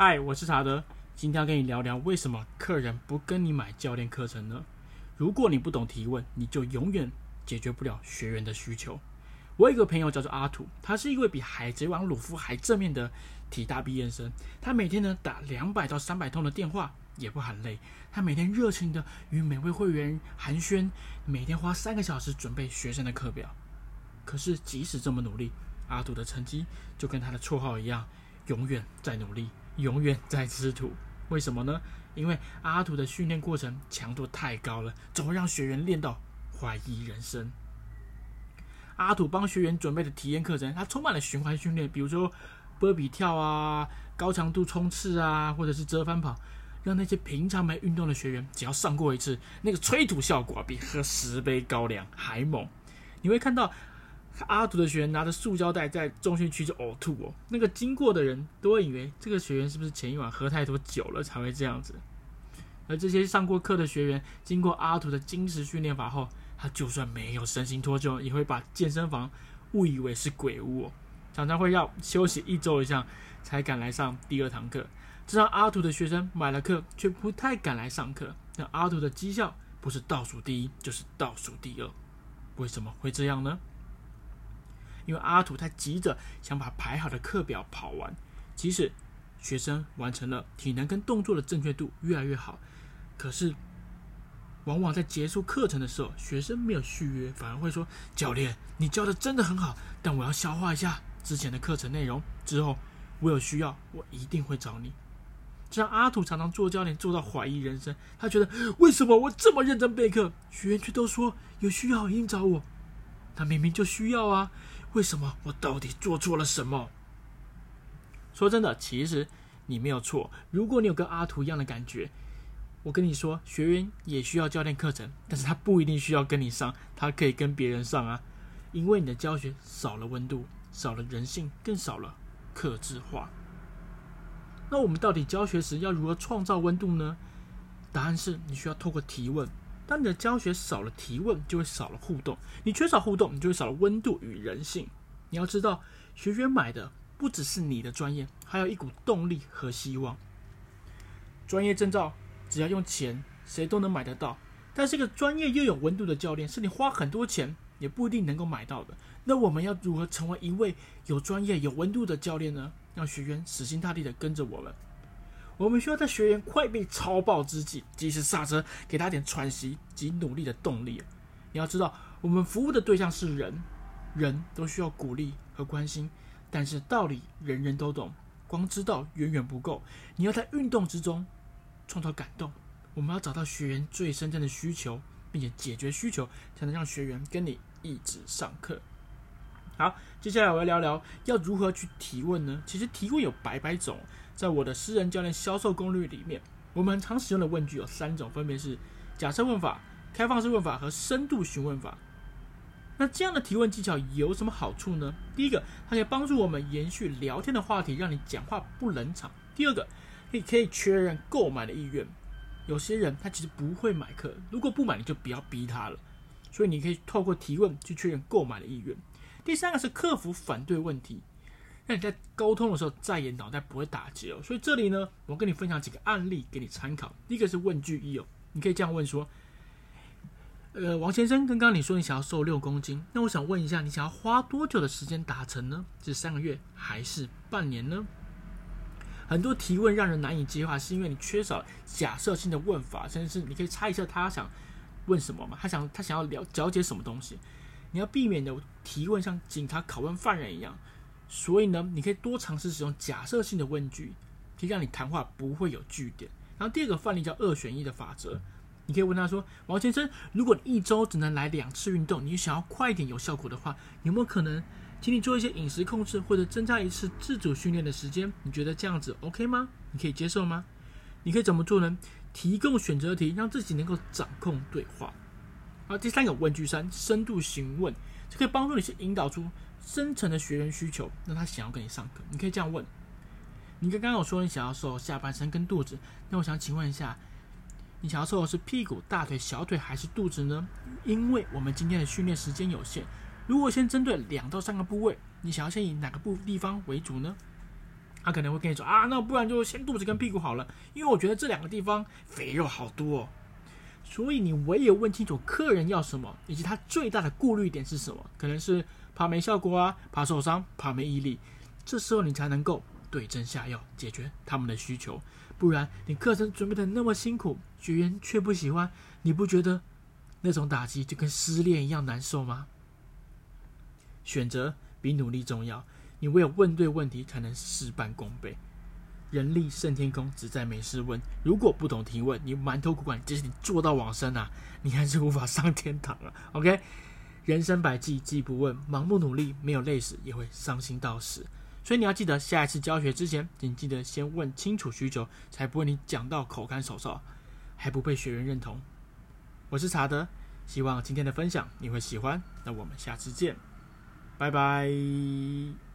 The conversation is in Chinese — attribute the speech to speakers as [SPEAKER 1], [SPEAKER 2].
[SPEAKER 1] 嗨，我是查德，今天要跟你聊聊为什么客人不跟你买教练课程呢？如果你不懂提问，你就永远解决不了学员的需求。我有一个朋友叫做阿土，他是一位比海贼王鲁夫还正面的体大毕业生。他每天呢打两百到三百通的电话，也不喊累。他每天热情的与每位会员寒暄，每天花三个小时准备学生的课表。可是即使这么努力，阿土的成绩就跟他的绰号一样，永远在努力，永远在吃土。为什么呢？因为阿土的训练过程强度太高了，总会让学员练到怀疑人生。阿土帮学员准备的体验课程，它充满了循环训练，比如说波比跳啊、高强度冲刺啊，或者是折返跑，让那些平常没运动的学员，只要上过一次，那个催吐效果比喝十杯高粱还猛。你会看到阿土的学员拿着塑胶袋在重训区就呕吐哦，那个经过的人都会以为这个学员是不是前一晚喝太多酒了才会这样子。而这些上过课的学员，经过阿土的精实训练法后，他就算没有身形脱臼，也会把健身房误以为是鬼屋哦，常常会要休息一周以上才敢来上第二堂课。这让阿土的学生买了课却不太敢来上课。那阿土的绩效不是倒数第一，就是倒数第二。为什么会这样呢？因为阿土他急着想把排好的课表跑完，即使学生完成了，体能跟动作的正确度越来越好，可是。往往在结束课程的时候，学生没有续约，反而会说：“教练，你教的真的很好，但我要消化一下之前的课程内容。之后我有需要，我一定会找你。”这让阿土常常做教练做到怀疑人生。他觉得为什么我这么认真备课，学员却都说有需要一定找我？他明明就需要啊，为什么我到底做错了什么？说真的，其实你没有错。如果你有跟阿图一样的感觉。我跟你说，学员也需要教练课程，但是他不一定需要跟你上，他可以跟别人上啊。因为你的教学少了温度，少了人性，更少了克制化。那我们到底教学时要如何创造温度呢？答案是你需要透过提问。当你的教学少了提问，就会少了互动。你缺少互动，你就会少了温度与人性。你要知道，学员买的不只是你的专业，还有一股动力和希望。专业证照。只要用钱，谁都能买得到。但是，一个专业又有温度的教练，是你花很多钱也不一定能够买到的。那我们要如何成为一位有专业、有温度的教练呢？让学员死心塌地的跟着我们。我们需要在学员快被超爆之际，及时刹车，给他点喘息及努力的动力。你要知道，我们服务的对象是人，人都需要鼓励和关心。但是道理人人都懂，光知道远远不够。你要在运动之中。创造感动，我们要找到学员最深层的需求，并且解决需求，才能让学员跟你一直上课。好，接下来我要聊聊要如何去提问呢？其实提问有百百种，在我的私人教练销售攻略里面，我们常使用的问句有三种，分别是假设问法、开放式问法和深度询问法。那这样的提问技巧有什么好处呢？第一个，它可以帮助我们延续聊天的话题，让你讲话不冷场。第二个，可以可以确认购买的意愿，有些人他其实不会买课，如果不买你就不要逼他了，所以你可以透过提问去确认购买的意愿。第三个是克服反对问题，那你在沟通的时候再也脑袋不会打结哦。所以这里呢，我跟你分享几个案例给你参考。第一个是问句一哦，你可以这样问说：呃，王先生，刚刚你说你想要瘦六公斤，那我想问一下，你想要花多久的时间达成呢？是三个月还是半年呢？很多提问让人难以接话，是因为你缺少假设性的问法，甚至是你可以猜一下他想问什么嘛？他想他想要了了解什么东西？你要避免的提问像警察拷问犯人一样，所以呢，你可以多尝试使用假设性的问句，可以让你谈话不会有句点。然后第二个范例叫二选一的法则，你可以问他说：“王先生，如果一周只能来两次运动，你想要快一点有效果的话，有没有可能？”请你做一些饮食控制，或者增加一次自主训练的时间，你觉得这样子 OK 吗？你可以接受吗？你可以怎么做呢？提供选择题，让自己能够掌控对话。好，第三个问句三，深度询问，就可以帮助你去引导出深层的学员需求，让他想要跟你上课。你可以这样问：你刚刚有说你想要瘦下半身跟肚子，那我想请问一下，你想要瘦的是屁股、大腿、小腿还是肚子呢？因为我们今天的训练时间有限。如果先针对两到三个部位，你想要先以哪个部地方为主呢？他可能会跟你说啊，那不然就先肚子跟屁股好了，因为我觉得这两个地方肥肉好多哦。所以你唯有问清楚客人要什么，以及他最大的顾虑点是什么，可能是怕没效果啊，怕受伤，怕没毅力，这时候你才能够对症下药，解决他们的需求。不然你课程准备的那么辛苦，学员却不喜欢，你不觉得那种打击就跟失恋一样难受吗？选择比努力重要。你唯有问对问题，才能事半功倍。人力胜天工，只在没事问。如果不懂提问，你埋头苦干，即使你做到往生啊，你还是无法上天堂啊。OK，人生百计，计不问。盲目努力，没有累死，也会伤心到死。所以你要记得，下一次教学之前，请记得先问清楚需求，才不会你讲到口干手燥，还不被学员认同。我是查德，希望今天的分享你会喜欢。那我们下次见，拜拜。